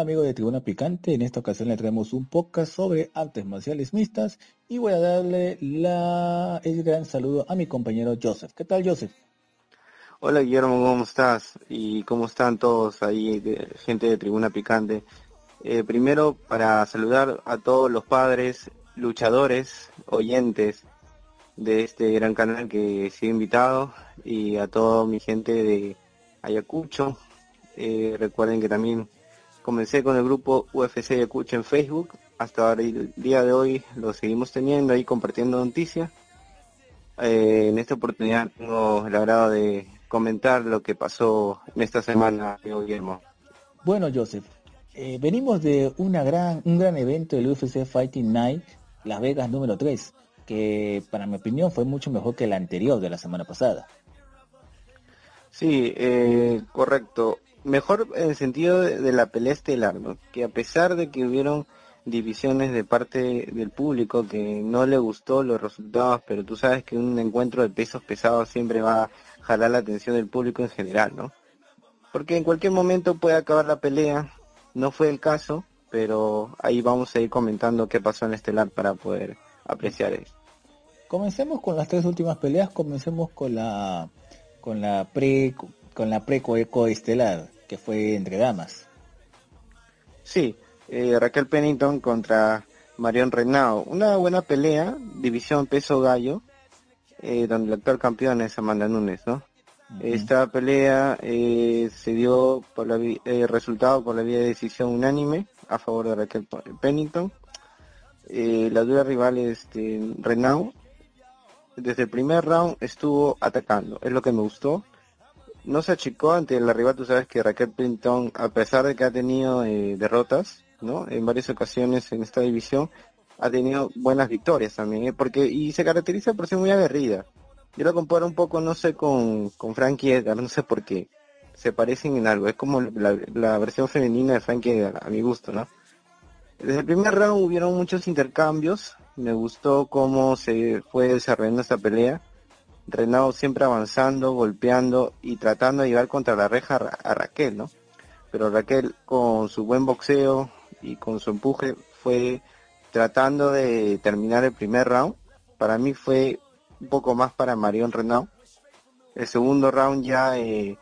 tal amigo de Tribuna Picante? En esta ocasión le traemos un podcast sobre artes marciales mixtas y voy a darle el gran saludo a mi compañero Joseph. ¿Qué tal Joseph? Hola Guillermo, ¿cómo estás? ¿Y cómo están todos ahí, gente de Tribuna Picante? Eh, primero, para saludar a todos los padres, luchadores, oyentes de este gran canal que sido invitado y a toda mi gente de Ayacucho. Eh, recuerden que también comencé con el grupo UFC Ayacucho en Facebook. Hasta el día de hoy lo seguimos teniendo ahí compartiendo noticias. Eh, en esta oportunidad tengo el agrado de comentar lo que pasó en esta semana, Guillermo. Bueno, Joseph, eh, venimos de una gran, un gran evento del UFC Fighting Night, Las Vegas número 3, que para mi opinión fue mucho mejor que el anterior de la semana pasada. Sí, eh, correcto. Mejor en el sentido de, la pelea estelar, que a pesar de que hubieron divisiones de parte del público que no le gustó los resultados, pero tú sabes que un encuentro de pesos pesados siempre va a jalar la atención del público en general, ¿no? Porque en cualquier momento puede acabar la pelea, no fue el caso, pero ahí vamos a ir comentando qué pasó en estelar para poder apreciar eso. Comencemos con las tres últimas peleas, comencemos con la con la pre con la pre estelar que fue entre damas. Sí, eh, Raquel Pennington contra Marion Renaud, una buena pelea, división peso gallo, eh, donde el actual campeón es Amanda Nunes, ¿no? Esta pelea eh, se dio por la resultado por la vía de decisión unánime a favor de Raquel Pennington. la dura rival este, Renaud desde el primer round estuvo atacando, es lo que me gustó. No se achicó ante la rival, tú sabes que Raquel Pinton, a pesar de que ha tenido eh, derrotas, ¿no? En varias ocasiones en esta división, ha tenido buenas victorias también, ¿eh? porque y se caracteriza por ser muy aguerrida. Yo lo comparo un poco, no sé, con, con Frankie Edgar, no sé por qué. Se parecen en algo, es como la, la versión femenina de Frankie Edgar, a mi gusto, ¿no? Desde el primer round hubieron muchos intercambios, me gustó cómo se fue desarrollando esta pelea. Renado siempre avanzando, golpeando y tratando de llevar contra la reja a Raquel, ¿no? Pero Raquel con su buen boxeo y con su empuje fue tratando de terminar el primer round. Para mí fue un poco más para Marion Renaud. El segundo round ya eh,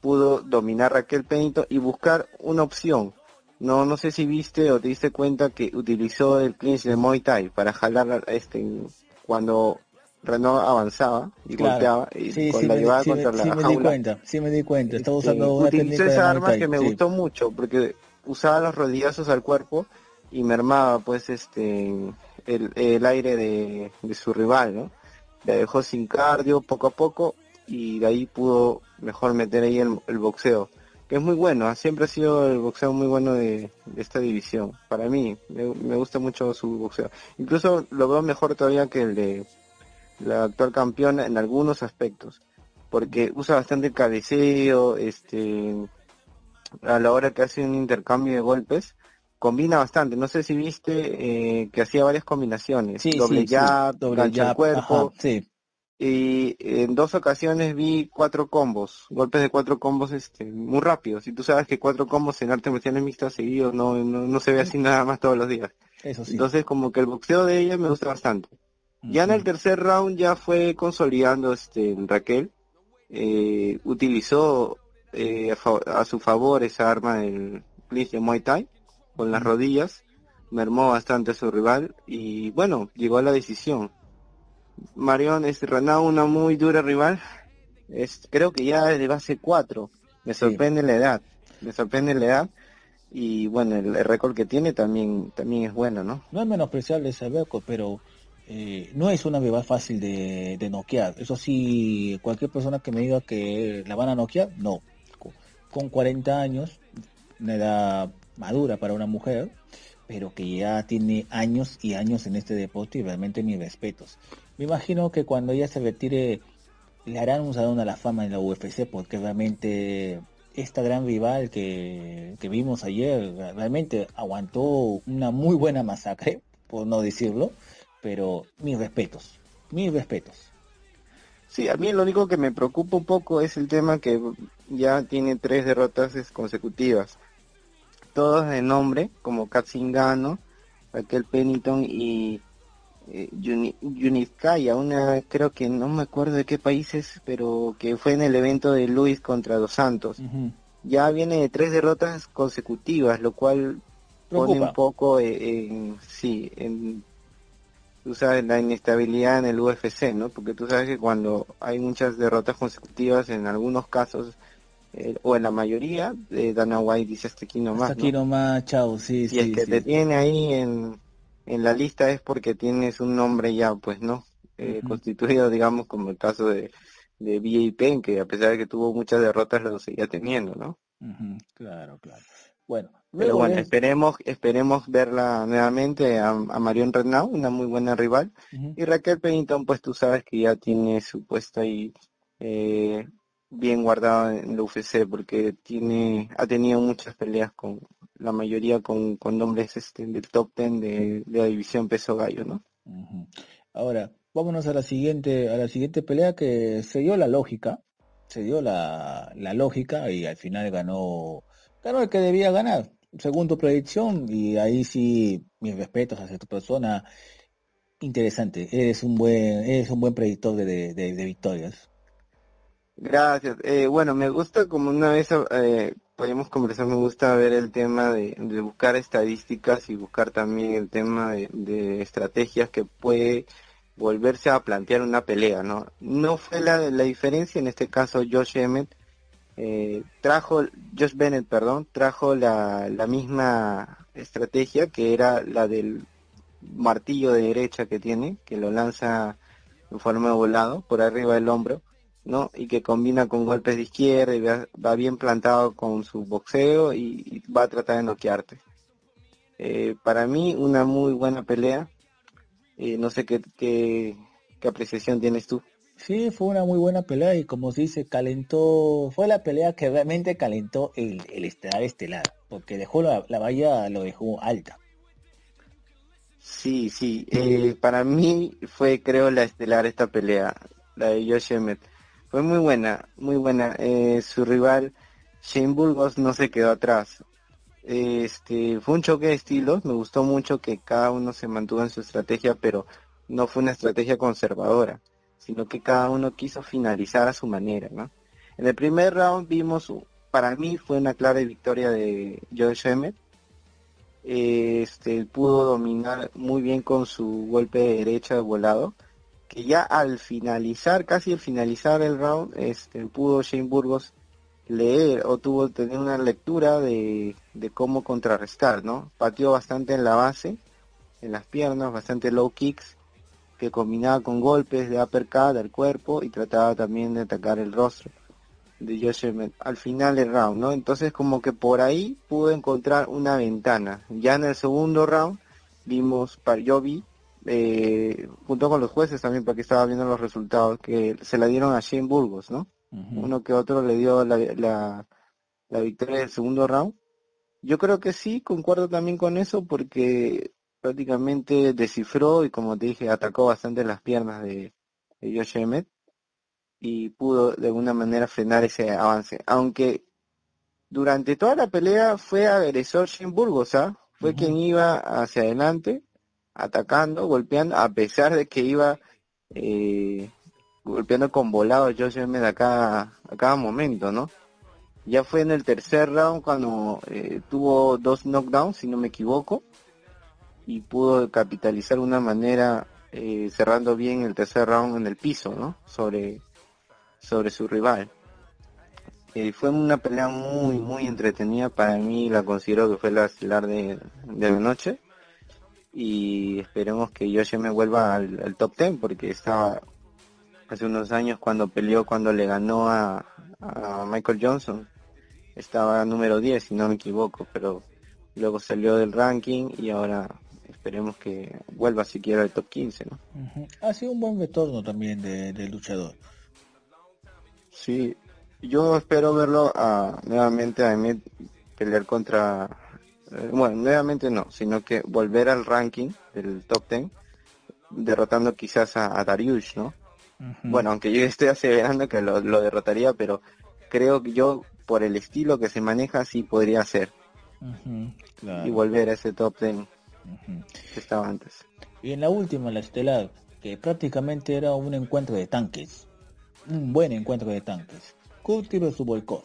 pudo dominar Raquel Penito y buscar una opción no, no sé si viste o te diste cuenta que utilizó el clinch de Muay Thai para jalar este cuando Renault avanzaba y golpeaba y con la llevaba contra la sí me di cuenta, sí me di cuenta, estaba este, usando una utilizó esa arma que me gustó mucho porque usaba los rodillazos al cuerpo y mermaba pues este el, el aire de, de su rival, ¿no? La dejó sin cardio poco a poco y de ahí pudo mejor meter ahí el, el boxeo que es muy bueno, ¿ah? siempre ha sido el boxeo muy bueno de, esta división. Para mí, me, gusta mucho su boxeo. Incluso lo veo mejor todavía que el de la actual campeona en algunos aspectos, porque usa bastante el cabeceo, este, a la hora que hace un intercambio de golpes, combina bastante. No sé si viste eh, que hacía varias combinaciones, doble jab, doble jab, cuerpo. sí y en dos ocasiones vi cuatro combos, golpes de cuatro combos este, muy rápidos. Y tú sabes que cuatro combos en arte marciales mixtas seguidos no, no, se ve así nada más todos los días. Eso sí. Entonces como que el boxeo de ella me gusta bastante. Ya en el tercer round ya fue consolidando este Raquel. Eh, utilizó eh, a, su favor esa arma del clinch de Muay Thai con las rodillas. Mermó bastante a su rival y bueno, llegó a la decisión Marion es Renaud una muy dura rival. Es, creo que ya es de base 4. Me sorprende la edad. Me sorprende la edad. Y bueno, el, récord que tiene también también es bueno, ¿no? No es menospreciable ese récord, pero eh, no es una rival fácil de, de noquear. Eso sí, cualquier persona que me diga que la van a noquear, no. Con 40 años, una edad madura para una mujer, pero que ya tiene años y años en este deporte y realmente mis respetos. Me imagino que cuando ella se retire le harán un salón a la fama en la UFC porque realmente esta gran rival que, vimos ayer realmente aguantó una muy buena masacre, por no decirlo, pero mis respetos, mis respetos. Sí, a mí lo único que me preocupa un poco es el tema que ya tiene tres derrotas consecutivas. todos de nombre, como Katzingano, Raquel Pennington y eh, Yuniskaya, una creo que no me acuerdo de qué países, pero que fue en el evento de Luis contra Dos Santos. Ya viene de tres derrotas consecutivas, lo cual pone un poco en, sí, en tú sabes, la inestabilidad en el UFC, ¿no? Porque tú sabes que cuando hay muchas derrotas consecutivas, en algunos casos, eh, o en la mayoría, eh, Dana White dice hasta aquí nomás. Hasta aquí nomás, chao, sí, sí. Y el que te tiene ahí en, en la lista es porque tienes un nombre ya, pues, ¿no? Eh, constituido, digamos, como el caso de, de B.A. que a pesar de que tuvo muchas derrotas, lo seguía teniendo, ¿no? Claro, claro. Bueno, pero bueno, esperemos, esperemos verla nuevamente a, a Marion Renaud, una muy buena rival. Y Raquel Pennington, pues tú sabes que ya tiene su puesto ahí eh, bien guardado en la UFC porque tiene, ha tenido muchas peleas con la mayoría con, con nombres este, del top ten de, la división peso gallo, ¿no? Ahora, vámonos a la siguiente, a la siguiente pelea que se dio la lógica, se dio la, la lógica y al final ganó, ganó el que debía ganar, según tu predicción, y ahí sí, mis respetos hacia tu persona, interesante, eres un buen, eres un buen predictor de, de, victorias. Gracias. Eh, bueno, me gusta como una vez eh, podemos conversar, me gusta ver el tema de, de, buscar estadísticas y buscar también el tema de, de, estrategias que puede volverse a plantear una pelea, ¿no? No fue la, la diferencia, en este caso Josh Emmett eh, trajo, Josh Bennett, perdón, trajo la, la misma estrategia que era la del martillo de derecha que tiene, que lo lanza en forma de volado por arriba del hombro, ¿no? Y que combina con golpes de izquierda y va, bien plantado con su boxeo y, va a tratar de noquearte. Eh, para mí, una muy buena pelea. Eh, no sé qué, qué, qué apreciación tienes tú. Sí, fue una muy buena pelea y como se dice, calentó, fue la pelea que realmente calentó el, el estelar estelar, porque dejó la, la valla, lo dejó alta. Sí, sí, eh, para mí fue creo la estelar esta pelea, la de Josh Emmett. Fue muy buena, muy buena. Eh, su rival Shane Burgos no se quedó atrás. Este, fue un choque de estilos, me gustó mucho que cada uno se mantuvo en su estrategia, pero no fue una estrategia conservadora sino que cada uno quiso finalizar a su manera, ¿no? En el primer round vimos, para mí fue una clara victoria de Josh Emmett. Este pudo dominar muy bien con su golpe de derecha volado, que ya al finalizar, casi al finalizar el round, este pudo Shane Burgos leer o tuvo tener una lectura de, de cómo contrarrestar, ¿no? Pateó bastante en la base, en las piernas, bastante low kicks que combinaba con golpes de uppercut al cuerpo y trataba también de atacar el rostro de Josh al final del round, ¿no? Entonces como que por ahí pudo encontrar una ventana. Ya en el segundo round vimos, yo vi, eh, junto con los jueces también, porque estaba viendo los resultados, que se la dieron a Shane Burgos, ¿no? Uno que otro le dio la, la, la victoria del segundo round. Yo creo que sí, concuerdo también con eso, porque prácticamente descifró y como te dije, atacó bastante las piernas de, de Josh Emmett y pudo de alguna manera frenar ese avance. Aunque durante toda la pelea fue agresor Shane Burgos, ¿ah? Fue quien iba hacia adelante, atacando, golpeando, a pesar de que iba eh, golpeando con volado Josh Emmett a cada, a cada momento, ¿no? Ya fue en el tercer round cuando eh, tuvo dos knockdowns, si no me equivoco, y pudo capitalizar una manera eh, cerrando bien el tercer round en el piso, ¿no? Sobre, sobre su rival. Eh, fue una pelea muy, muy entretenida. Para mí la considero que fue la estelar de, de la noche. Y esperemos que Yoshi me vuelva al, top 10 porque estaba hace unos años cuando peleó, cuando le ganó a, a Michael Johnson. Estaba número 10, si no me equivoco, pero luego salió del ranking y ahora esperemos que vuelva siquiera al top 15, ¿no? Ha sido un buen retorno también del luchador. Sí, yo espero verlo a, nuevamente a Emmett pelear contra, eh, bueno, nuevamente no, sino que volver al ranking del top 10, derrotando quizás a, Darius, ¿no? Bueno, aunque yo estoy aseverando que lo, derrotaría, pero creo que yo, por el estilo que se maneja, sí podría ser. y volver a ese top 10 estaba antes. Y en la última, la estelar, que prácticamente era un encuentro de tanques, un buen encuentro de tanques. Curtis su Volkov.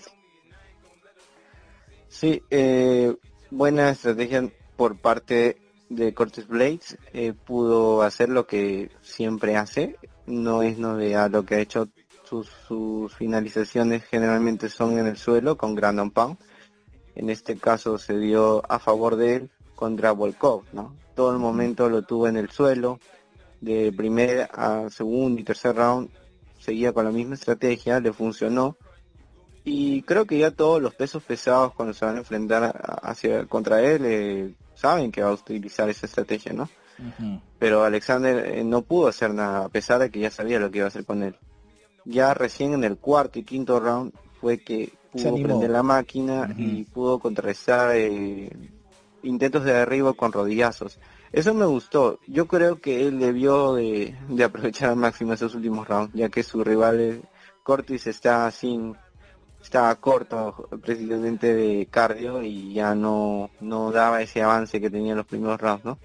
Sí, eh, buena estrategia por parte de Curtis Blades. Eh, pudo hacer lo que siempre hace. No es novedad lo que ha hecho. Sus, sus finalizaciones generalmente son en el suelo con Grandon Pound. En este caso se dio a favor de él contra Volkov, ¿no? Todo el momento lo tuvo en el suelo. De primer a segundo y tercer round seguía con la misma estrategia, le funcionó y creo que ya todos los pesos pesados cuando se van a enfrentar hacia contra él eh, saben que va a utilizar esa estrategia, ¿no? Pero Alexander eh, no pudo hacer nada a pesar de que ya sabía lo que iba a hacer con él. Ya recién en el cuarto y quinto round fue que pudo prender la máquina y pudo contrarrestar eh, intentos de derribo con rodillazos. Eso me gustó. Yo creo que él debió de, aprovechar al máximo esos últimos rounds, ya que su rival Cortis está sin estaba corto precisamente de cardio y ya no, no daba ese avance que tenía en los primeros rounds, ¿no?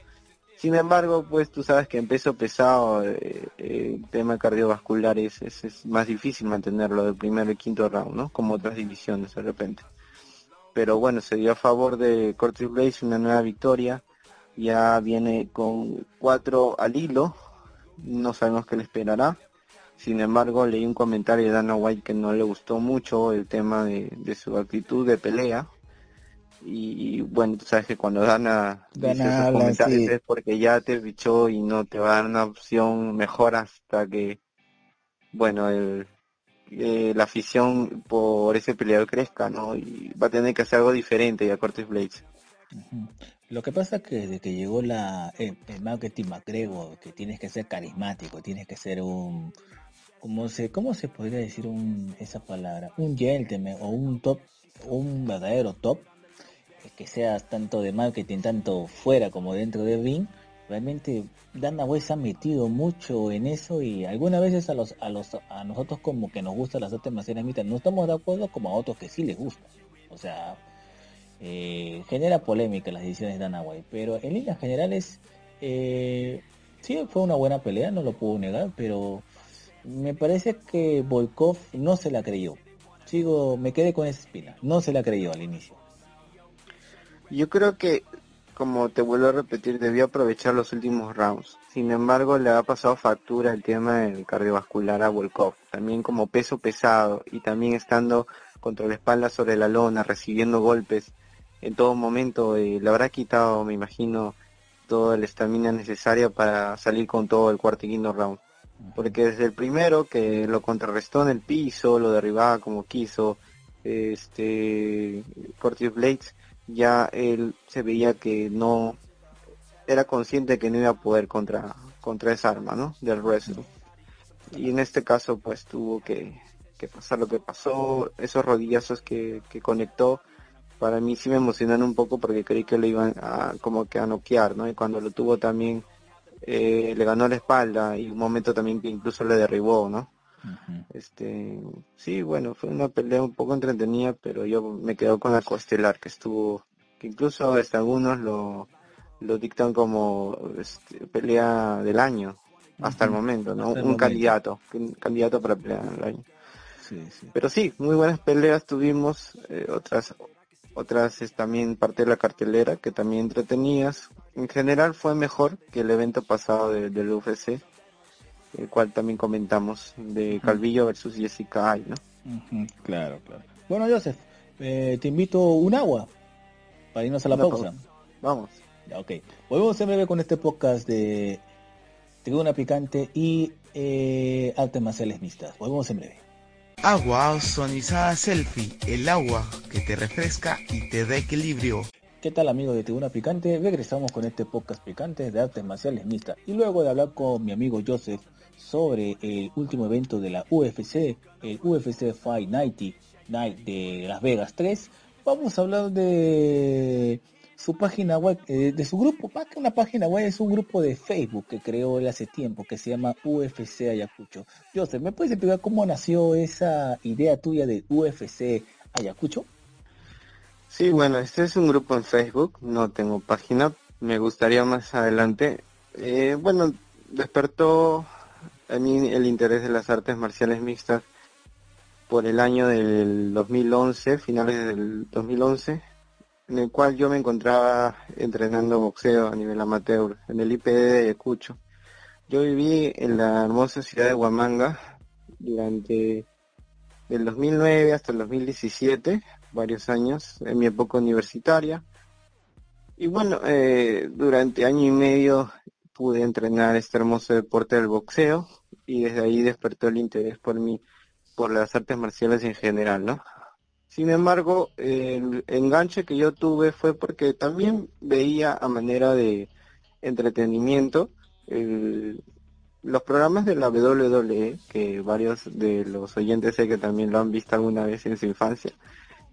Sin embargo, pues tú sabes que en peso pesado eh, eh, el tema cardiovascular es, es, más difícil mantenerlo del primero y quinto round, ¿no? Como otras divisiones de repente. Pero bueno, se dio a favor de Curtis Blaze una nueva victoria. Ya viene con cuatro al hilo. No sabemos qué le esperará. Sin embargo, leí un comentario de Dana White que no le gustó mucho el tema de, su actitud de pelea. Y, bueno, tú sabes que cuando Dana, dice esos comentarios es porque ya te bichó y no te va a dar una opción mejor hasta que, bueno, el, eh, la afición por ese peleador crezca, ¿no? Y va a tener que hacer algo diferente a Cortes Blades. Lo que pasa es que desde que llegó la, el, el marketing McGregor, que tienes que ser carismático, tienes que ser un, ¿cómo se, cómo se podría decir un, esa palabra? Un gentleman o un top, un verdadero top, que sea tanto de marketing, tanto fuera como dentro del ring, realmente Dana White se ha metido mucho en eso y algunas veces a nosotros como que nos gustan las artes marciales no estamos de acuerdo como a otros que sí les gusta o sea eh, genera polémica las decisiones de Dana White pero en líneas generales eh, sí fue una buena pelea no lo puedo negar pero me parece que Volkov no se la creyó. Sigo, me quedé con esa espina. No se la creyó al inicio. Yo creo que, como te vuelvo a repetir, debió aprovechar los últimos rounds. Sin embargo, le ha pasado factura el tema del cardiovascular a Volkov. También como peso pesado y también estando contra la espalda sobre la lona, recibiendo golpes en todo momento, eh, le habrá quitado, me imagino, toda la estamina necesaria para salir con todo el cuarto y quinto round porque desde el primero que lo contrarrestó en el piso, lo derribaba como quiso, este Blades, ya él se veía que no era consciente que no iba a poder contra contra esa arma, ¿no? Del wrestling. Y en este caso pues tuvo que, que pasar lo que pasó, esos rodillazos que, que conectó, para mí sí me emocionaron un poco porque creí que lo iban a como que a noquear, ¿no? Y cuando lo tuvo también eh, le ganó la espalda y un momento también que incluso le derribó, ¿no? Este, sí, bueno, fue una pelea un poco entretenida, pero yo me quedo con la costelar que estuvo, que incluso hasta algunos lo, lo dictan como este, pelea del año, hasta el momento, ¿no? un candidato, un candidato para pelear del año. Pero sí, muy buenas peleas tuvimos, eh, otras otras es también parte de la cartelera que también entretenías. En general fue mejor que el evento pasado del UFC, el cual también comentamos, de Calvillo versus Jessica Ay, ¿no? Claro, claro. Bueno, Joseph, eh, te invito un agua para irnos a la pausa. Vamos. Ya, ok. Volvemos en breve con este podcast de Tribuna Picante y eh, Artes Marciales Mixtas. Volvemos en breve. Agua ozonizada selfie, el agua que te refresca y te da equilibrio. ¿Qué tal amigos de Tribuna Picante? Regresamos con este podcast picante de artes marciales mixtas. Y luego de hablar con mi amigo Joseph sobre el último evento de la UFC, el UFC Fight Night de Las Vegas 3, vamos a hablar de su página web, eh, de su grupo, más que una página web, es un grupo de Facebook que creó él hace tiempo, que se llama UFC Ayacucho. Joseph, ¿me puedes explicar cómo nació esa idea tuya de UFC Ayacucho? Sí, bueno, este es un grupo en Facebook, no tengo página, me gustaría más adelante. Eh, bueno, despertó a mí el interés de las artes marciales mixtas por el año del 2011, finales del 2011, en el cual yo me encontraba entrenando boxeo a nivel amateur en el IPD de Ayacucho. Yo viví en la hermosa ciudad de Huamanga durante el 2009 hasta el 2017, varios años, en mi época universitaria. Y bueno, eh, durante año y medio pude entrenar este hermoso deporte del boxeo y desde ahí despertó el interés por mí, por las artes marciales en general, ¿no? Sin embargo, el enganche que yo tuve fue porque también veía a manera de entretenimiento los programas de la WWE, que varios de los oyentes sé que también lo han visto alguna vez en su infancia.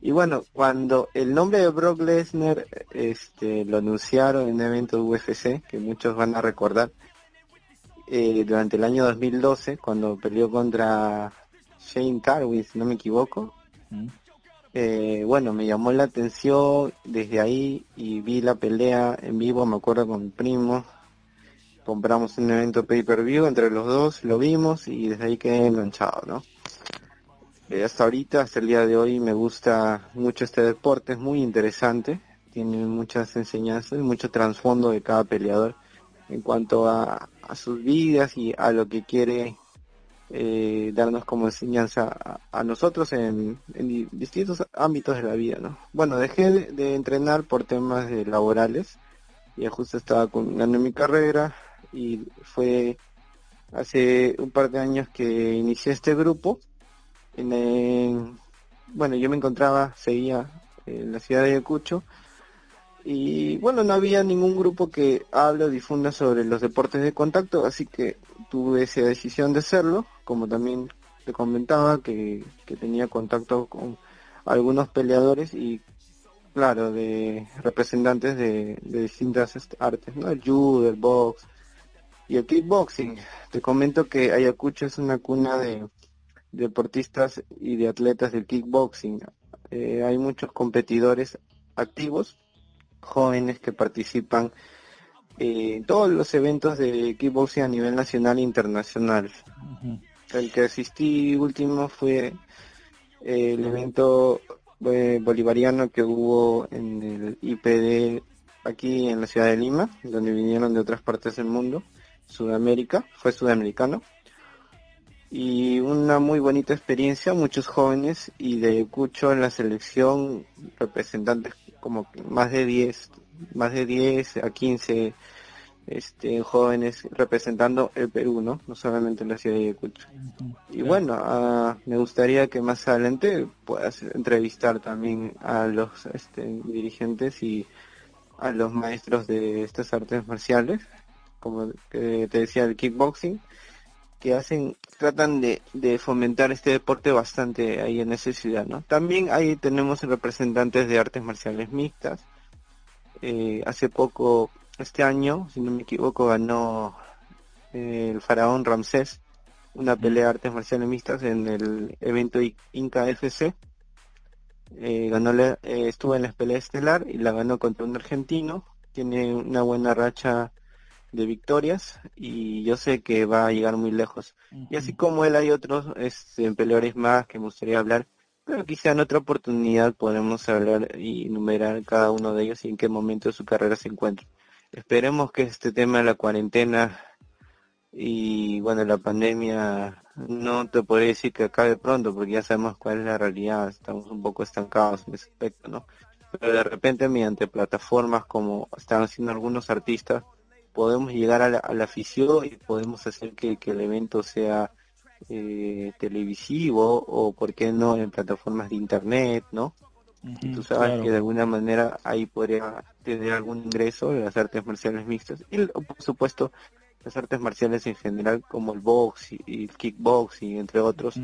Y bueno, cuando el nombre de Brock Lesnar este, lo anunciaron en un evento UFC, que muchos van a recordar, eh, durante el año 2012, cuando peleó contra Shane Carwin, si no me equivoco, eh, bueno, me llamó la atención desde ahí y vi la pelea en vivo, me acuerdo con mi primo. Compramos un evento pay-per-view entre los dos, lo vimos y desde ahí quedé enganchado, ¿no? Eh, hasta ahorita, hasta el día de hoy, me gusta mucho este deporte, es muy interesante, tiene muchas enseñanzas y mucho trasfondo de cada peleador en cuanto a, sus vidas y a lo que quiere eh, darnos como enseñanza a, nosotros en, distintos ámbitos de la vida, ¿no? Bueno, dejé de, entrenar por temas laborales, y justo estaba culminando mi carrera y fue hace un par de años que inicié este grupo. En, bueno, yo me encontraba, seguía en la ciudad de Ayacucho y bueno, no había ningún grupo que hable o difunda sobre los deportes de contacto, así que tuve esa decisión de hacerlo, como también te comentaba que, tenía contacto con algunos peleadores y claro, de representantes de, distintas artes, ¿no? El judo, el box y el kickboxing. Te comento que Ayacucho es una cuna de deportistas y de atletas del kickboxing. Eh, hay muchos competidores activos jóvenes que participan en todos los eventos de kickboxing a nivel nacional e internacional. El que asistí último fue el evento eh, bolivariano que hubo en el IPD aquí en la ciudad de Lima, donde vinieron de otras partes del mundo, Sudamérica, fue sudamericano. Y una muy bonita experiencia, muchos jóvenes y de Cucho en la selección, representantes como más de 10, más de 10 a 15 este, jóvenes representando el Perú, ¿no? No solamente la ciudad de Ayacucho. Y bueno, ah, me gustaría que más adelante puedas entrevistar también a los este, dirigentes y a los maestros de estas artes marciales, como te decía el kickboxing, que hacen, tratan de, de, fomentar este deporte bastante ahí en esa ciudad, ¿no? También ahí tenemos representantes de artes marciales mixtas. Eh, hace poco, este año, si no me equivoco, ganó eh, el faraón Ramsés una pelea de artes marciales mixtas en el evento Inca FC. Eh, ganó estuvo en la pelea estelar y la ganó contra un argentino. Tiene una buena racha de victorias y yo sé que va a llegar muy lejos. Y así como él hay otros este, peleadores más que me gustaría hablar, pero quizá en otra oportunidad podemos hablar y enumerar cada uno de ellos y en qué momento de su carrera se encuentra. Esperemos que este tema de la cuarentena y bueno, la pandemia no te podría decir que acabe pronto porque ya sabemos cuál es la realidad, estamos un poco estancados en ese aspecto, ¿no? Pero de repente mediante plataformas como están haciendo algunos artistas, podemos llegar a la, afición y podemos hacer que, el evento sea eh, televisivo o, por qué no, en plataformas de internet, ¿no? Tú sabes que de alguna manera ahí podría tener algún ingreso de las artes marciales mixtas y por supuesto las artes marciales en general como el box y, el kickboxing entre otros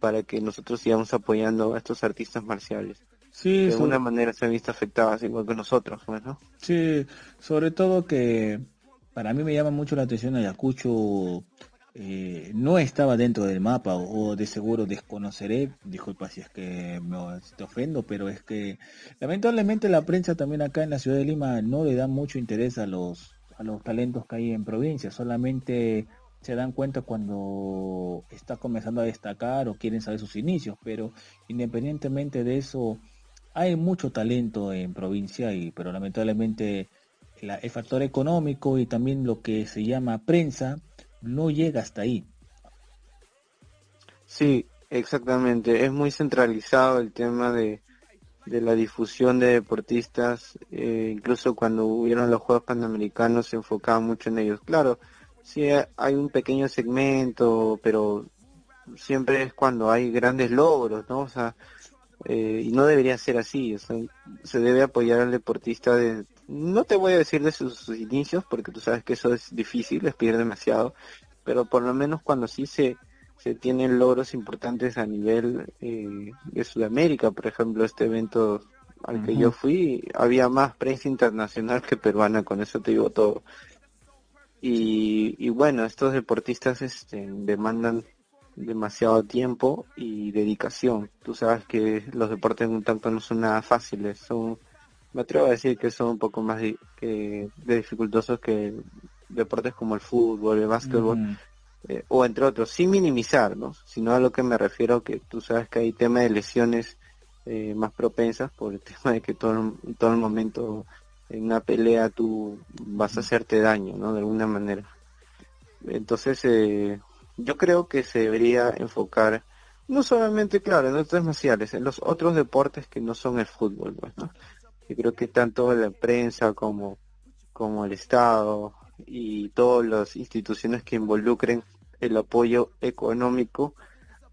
para que nosotros sigamos apoyando a estos artistas marciales. Sí, de alguna manera se han visto afectadas igual que nosotros, pues, ¿no? Sí, sobre todo que para mí me llama mucho la atención Ayacucho, eh, no estaba dentro del mapa o, de seguro desconoceré, disculpa si es que me te ofendo, pero es que lamentablemente la prensa también acá en la ciudad de Lima no le da mucho interés a los, a los talentos que hay en provincia, solamente se dan cuenta cuando está comenzando a destacar o quieren saber sus inicios, pero independientemente de eso, hay mucho talento en provincia y pero lamentablemente el factor económico y también lo que se llama prensa no llega hasta ahí. Sí, exactamente. Es muy centralizado el tema de, de la difusión de deportistas. Eh, incluso cuando hubieron los Juegos Panamericanos se enfocaba mucho en ellos. Claro, sí hay un pequeño segmento, pero siempre es cuando hay grandes logros, ¿no? O sea, eh, y no debería ser así. Se debe apoyar al deportista de, no te voy a decir de sus, inicios, porque tú sabes que eso es difícil, les pide demasiado, pero por lo menos cuando sí se, se tienen logros importantes a nivel eh, de Sudamérica, por ejemplo, este evento al que yo fui, había más prensa internacional que peruana, con eso te digo todo. Y, y bueno, estos deportistas este, demandan demasiado tiempo y dedicación. Tú sabes que los deportes un tanto no son nada fáciles, son me atrevo a decir que son un poco más que, de dificultosos que deportes como el fútbol, el básquetbol, eh, o entre otros, sin minimizar, ¿no? Sino a lo que me refiero que tú sabes que hay tema de lesiones eh, más propensas por el tema de que todo, todo el momento en una pelea tú vas a hacerte daño, ¿no? De alguna manera. Entonces, eh, yo creo que se debería enfocar no solamente, claro, en otros marciales, en los otros deportes que no son el fútbol, pues, ¿no? Yo creo que tanto la prensa como, como el Estado y todas las instituciones que involucren el apoyo económico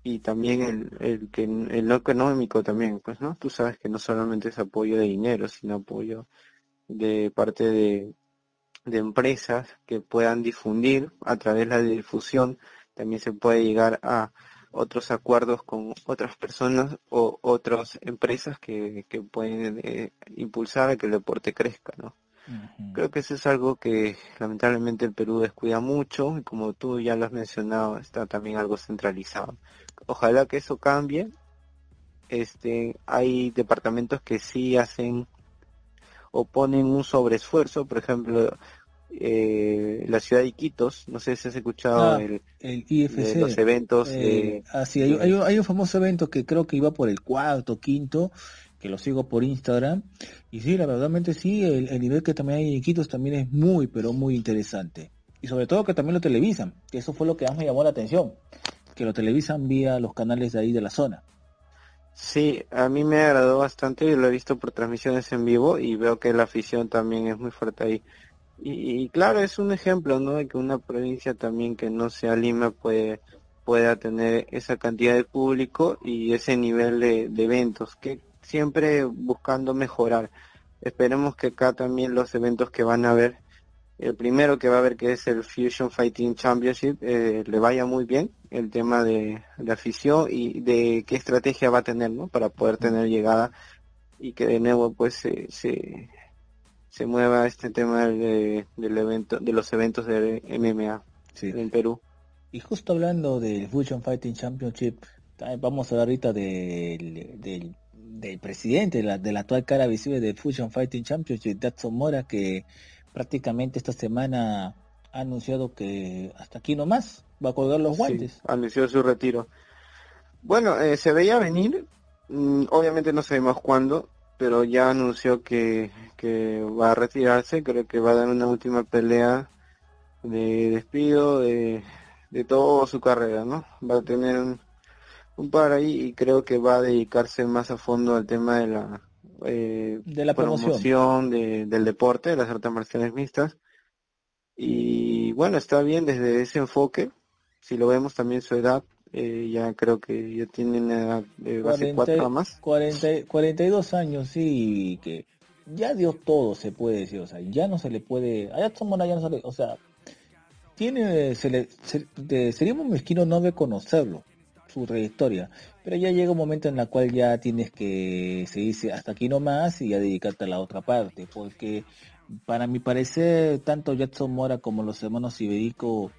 y también el, el que el no económico también, pues, ¿no? Tú sabes que no solamente es apoyo de dinero, sino apoyo de parte de, de empresas que puedan difundir a través de la difusión, también se puede llegar a otros acuerdos con otras personas o otras empresas que, que pueden eh, impulsar a que el deporte crezca, ¿no? Creo que eso es algo que lamentablemente el Perú descuida mucho y como tú ya lo has mencionado, está también algo centralizado. Ojalá que eso cambie. Este, hay departamentos que sí hacen o ponen un sobreesfuerzo, por ejemplo, eh, la ciudad de Iquitos, no sé si has escuchado ah, el, IFC, los eventos. Eh, así, hay, hay, un famoso evento que creo que iba por el cuarto, quinto, que lo sigo por Instagram, y sí, la verdad sí, el, nivel que también hay en Iquitos también es muy, pero muy interesante. Y sobre todo que también lo televisan, que eso fue lo que más me llamó la atención, que lo televisan vía los canales de ahí de la zona. Sí, a mí me agradó bastante, y lo he visto por transmisiones en vivo y veo que la afición también es muy fuerte ahí. Y, claro, es un ejemplo, ¿no? De que una provincia también que no sea Lima puede pueda tener esa cantidad de público y ese nivel de, eventos, que siempre buscando mejorar. Esperemos que acá también los eventos que van a haber, el primero que va a haber que es el Fusion Fighting Championship, eh, le vaya muy bien el tema de, la afición y de qué estrategia va a tener, ¿no? Para poder tener llegada y que de nuevo pues se, se mueva este tema de, del evento, de los eventos de MMA en Perú. Y justo hablando del Fusion Fighting Championship, vamos a hablar ahorita del, del, presidente, de la, de la, actual cara visible del Fusion Fighting Championship, Datsun Mora, que prácticamente esta semana ha anunciado que hasta aquí nomás va a colgar los guantes. anunció su retiro. Bueno, eh, se veía venir, mm, obviamente no sabemos cuándo, pero ya anunció que, que va a retirarse, creo que va a dar una última pelea de despido de, de toda su carrera, ¿no? Va a tener un, par ahí y creo que va a dedicarse más a fondo al tema de la, eh, de la promoción, del deporte, de las artes marciales mixtas. Y bueno, está bien desde ese enfoque, si lo vemos también su edad, eh, ya creo que ya tienen edad de base 4 más. 40, 42 años, sí, que ya dio todo, se puede decir, o sea, ya no se le puede, a Jackson ya no se o sea, tiene, se le, sería muy mezquino no reconocerlo, su trayectoria, pero ya llega un momento en el cual ya tienes que seguirse hasta aquí nomás y ya dedicarte a la otra parte, porque para mi parecer, tanto Jackson Mora como los hermanos Iberico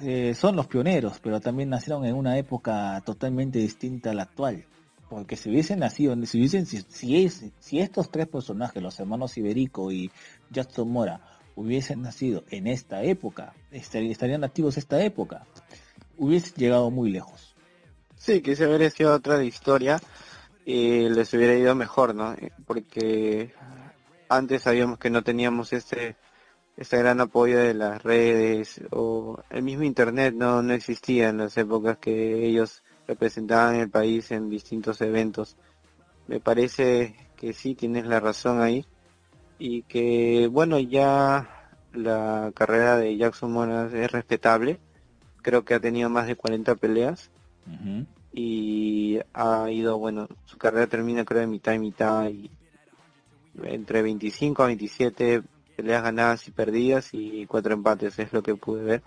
eh, son los pioneros, pero también nacieron en una época totalmente distinta a la actual. Porque si hubiesen nacido, si hubiesen, si, es, si estos tres personajes, los hermanos Iberico y Jackson Mora, hubiesen nacido en esta época, estarían activos esta época, hubiesen llegado muy lejos. Sí, que se hubiera sido otra historia y les hubiera ido mejor, ¿no? Porque antes sabíamos que no teníamos este este gran apoyo de las redes o el mismo internet no no existía en las épocas que ellos representaban el país en distintos eventos. Me parece que sí tienes la razón ahí y que bueno ya la carrera de Jackson Monas es respetable. Creo que ha tenido más de 40 peleas y ha ido bueno su carrera termina creo de mitad y mitad y entre 25 a 27 peleas ganadas y perdidas y cuatro empates es lo que pude ver.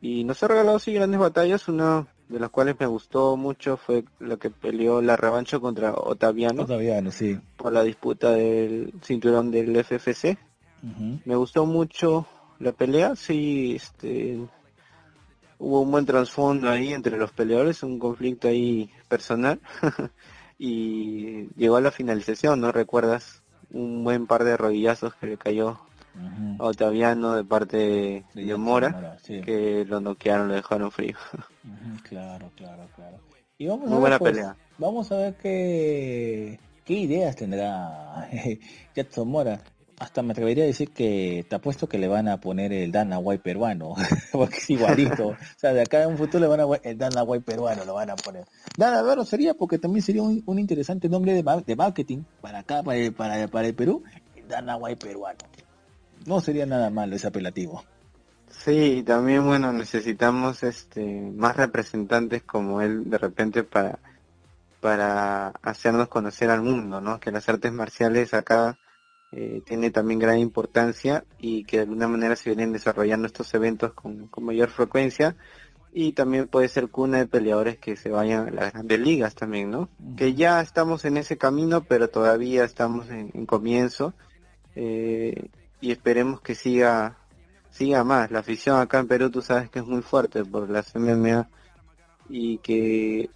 Y nos ha regalado sí grandes batallas, una de las cuales me gustó mucho fue la que peleó la revancha contra Otaviano. Otaviano, sí. Por la disputa del cinturón del FFC. Me gustó mucho la pelea, sí, este hubo un buen trasfondo ahí entre los peleadores, un conflicto ahí personal y llegó a la finalización, ¿no recuerdas? un buen par de rodillazos que le cayó a Otaviano de parte de, Mora, que lo noquearon, lo dejaron frío. claro, claro, claro. Y vamos Muy a ver, buena pues, pelea. Vamos a ver qué, qué ideas tendrá Jetson Mora hasta me atrevería a decir que te apuesto que le van a poner el Dana White peruano, porque es igualito. o sea, de acá en un futuro le van a el Dana White peruano lo van a poner. Dana, bueno, sería porque también sería un, interesante nombre de, de, marketing para acá, para el, para, para el Perú, el Dana White peruano. No sería nada malo ese apelativo. Sí, también bueno, necesitamos este más representantes como él de repente para para hacernos conocer al mundo, ¿no? Que las artes marciales acá eh, tiene también gran importancia y que de alguna manera se vienen desarrollando estos eventos con, mayor frecuencia y también puede ser cuna de peleadores que se vayan a las grandes ligas también, ¿no? Que ya estamos en ese camino, pero todavía estamos en, comienzo eh, y esperemos que siga siga más. La afición acá en Perú tú sabes que es muy fuerte por las MMA y que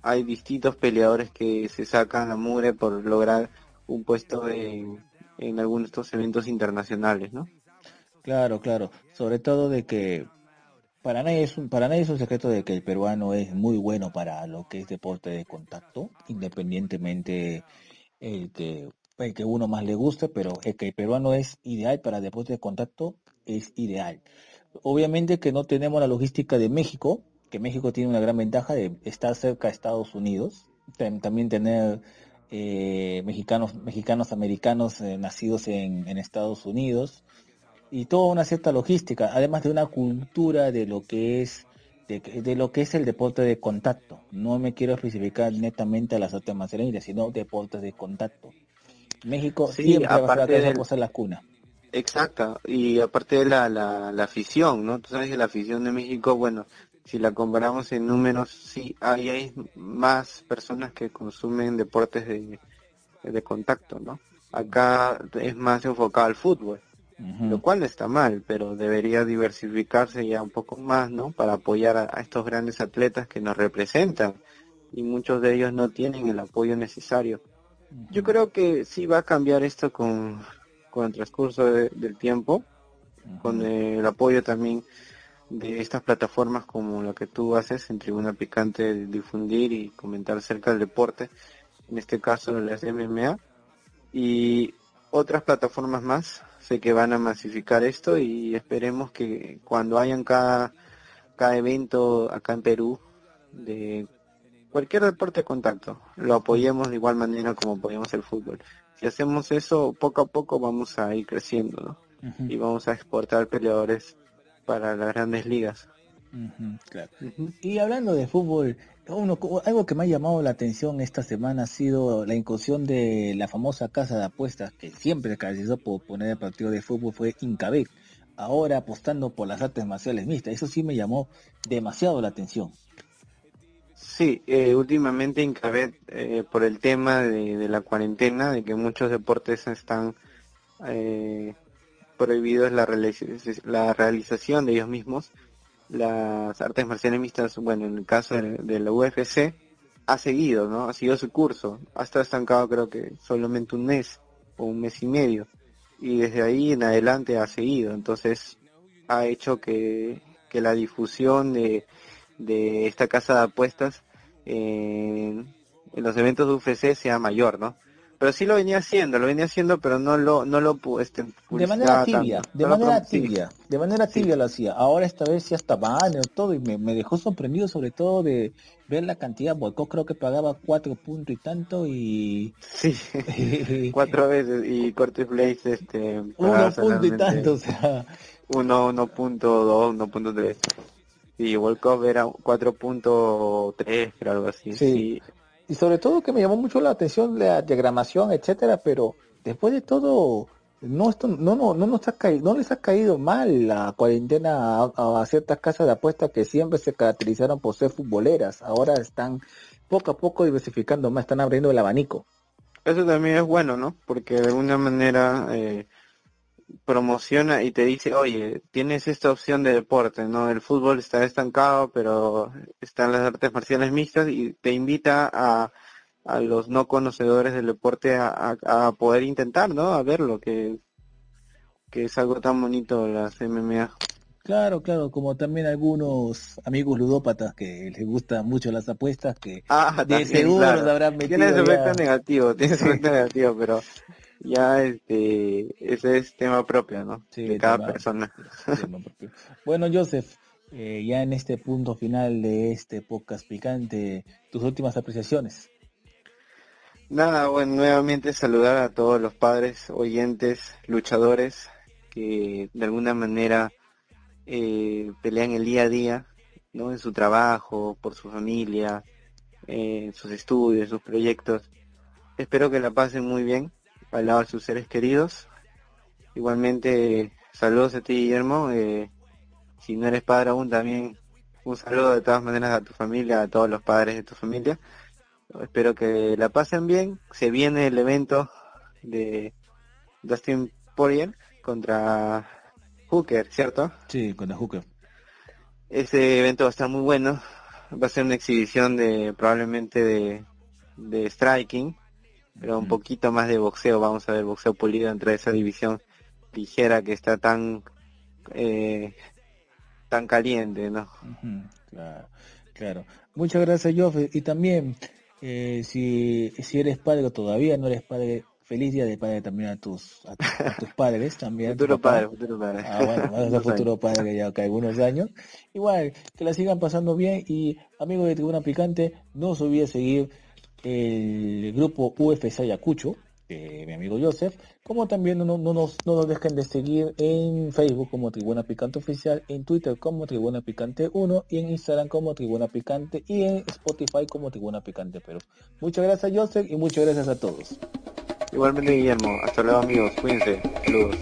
hay distintos peleadores que se sacan a mure por lograr un puesto en, en algunos de estos eventos internacionales, ¿no? Claro, claro. Sobre todo de que para nadie es un, para nadie es un secreto de que el peruano es muy bueno para lo que es deporte de contacto, independientemente el que el que uno más le guste, pero el que el peruano es ideal para deporte de contacto es ideal. Obviamente que no tenemos la logística de México, que México tiene una gran ventaja de estar cerca de Estados Unidos, también tener eh, mexicanos, mexicanos americanos eh, nacidos en, Estados Unidos y toda una cierta logística, además de una cultura de lo que es de, lo que es el deporte de contacto. No me quiero especificar netamente a las artes marciales, sino deportes de contacto. México siempre va a ser cosa la cuna. Exacto, y aparte de la, la, la afición, ¿no? Tú sabes que la afición de México, bueno, si la comparamos en números, sí, hay, hay más personas que consumen deportes de, de contacto, ¿no? Acá es más enfocado al fútbol, lo cual no está mal, pero debería diversificarse ya un poco más, ¿no? Para apoyar a, estos grandes atletas que nos representan y muchos de ellos no tienen el apoyo necesario. Yo creo que sí va a cambiar esto con, con el transcurso del tiempo, con el apoyo también de estas plataformas como lo que tú haces en Tribuna Picante, difundir y comentar acerca del deporte, en este caso las MMA, y otras plataformas más, sé que van a masificar esto y esperemos que cuando hayan cada, cada evento acá en Perú de cualquier deporte de contacto, lo apoyemos de igual manera como apoyamos el fútbol. Si hacemos eso, poco a poco vamos a ir creciendo, ¿no? Y vamos a exportar peleadores para las grandes ligas. Y hablando de fútbol, algo que me ha llamado la atención esta semana ha sido la incursión de la famosa casa de apuestas que siempre se caracterizó por poner el partido de fútbol fue Incabet. Ahora apostando por las artes marciales mixtas. Eso sí me llamó demasiado la atención. Sí, eh, últimamente Incabet, eh, por el tema de, la cuarentena, de que muchos deportes están eh, prohibido la, la realización de ellos mismos. Las artes marciales mixtas, bueno, en el caso de, la UFC, ha seguido, ¿no? Ha seguido su curso. Ha estado estancado creo que solamente un mes o un mes y medio. Y desde ahí en adelante ha seguido. Entonces ha hecho que la difusión de, de esta casa de apuestas en, en los eventos de UFC sea mayor, ¿no? pero sí lo venía haciendo, lo venía haciendo, pero no lo, no lo este, de manera tibia, de manera tibia, de manera tibia lo hacía. Ahora esta vez sí hasta banner todo y me, dejó sorprendido sobre todo de ver la cantidad. Boicot creo que pagaba cuatro puntos y tanto y sí, cuatro veces y Cortes Blaze este uno punto y tanto, o sea, uno, uno punto dos, uno punto tres. Y World Cup era 4.3, creo algo así. sí y sobre todo que me llamó mucho la atención la diagramación, etcétera, pero después de todo no esto, no no no nos ha caído, no les ha caído mal la cuarentena a, ciertas casas de apuestas que siempre se caracterizaron por ser futboleras, ahora están poco a poco diversificando más, están abriendo el abanico. Eso también es bueno, ¿no? Porque de alguna manera eh, promociona y te dice, oye, tienes esta opción de deporte, ¿no? El fútbol está estancado, pero están las artes marciales mixtas y te invita a, a los no conocedores del deporte a, a, poder intentar, ¿no? A verlo, que, que es algo tan bonito las MMA. Claro, claro, como también algunos amigos ludópatas que les gustan mucho las apuestas, que ah, de seguro habrán metido. Tiene ese efecto negativo, tiene ese efecto negativo, pero ya este ese es tema propio, ¿no? de cada persona. bueno, Joseph, eh, ya en este punto final de este podcast picante, tus últimas apreciaciones. Nada, bueno, nuevamente saludar a todos los padres, oyentes, luchadores que de alguna manera eh, pelean el día a día, ¿no? En su trabajo, por su familia, en sus estudios, sus proyectos. Espero que la pasen muy bien, al lado de sus seres queridos. Igualmente, saludos a ti, Guillermo. Eh, si no eres padre aún, también un saludo de todas maneras a tu familia, a todos los padres de tu familia. Espero que la pasen bien. Se viene el evento de Dustin Poirier contra Hooker, ¿cierto? Sí, contra Hooker. Ese evento va a estar muy bueno. Va a ser una exhibición de probablemente de, de striking pero un poquito más de boxeo, vamos a ver boxeo pulido entre esa división ligera que está tan eh, tan caliente, ¿no? claro, claro. Muchas gracias, Joff. Y también, eh, si, si eres padre o todavía no eres padre, feliz día de padre también a tus a, tus padres también. futuro padre, futuro padre. Ah, bueno, vas a futuro padre ya que algunos años. Igual, que la sigan pasando bien y amigos de Tribuna Picante, no se olvide seguir el grupo UFC Ayacucho, mi amigo Joseph, como también no, no, nos, no nos dejen de seguir en Facebook como Tribuna Picante Oficial, en Twitter como Tribuna Picante 1 y en Instagram como Tribuna Picante y en Spotify como Tribuna Picante Perú. Muchas gracias Joseph y muchas gracias a todos. Igualmente Guillermo, hasta luego amigos, cuídense, saludos.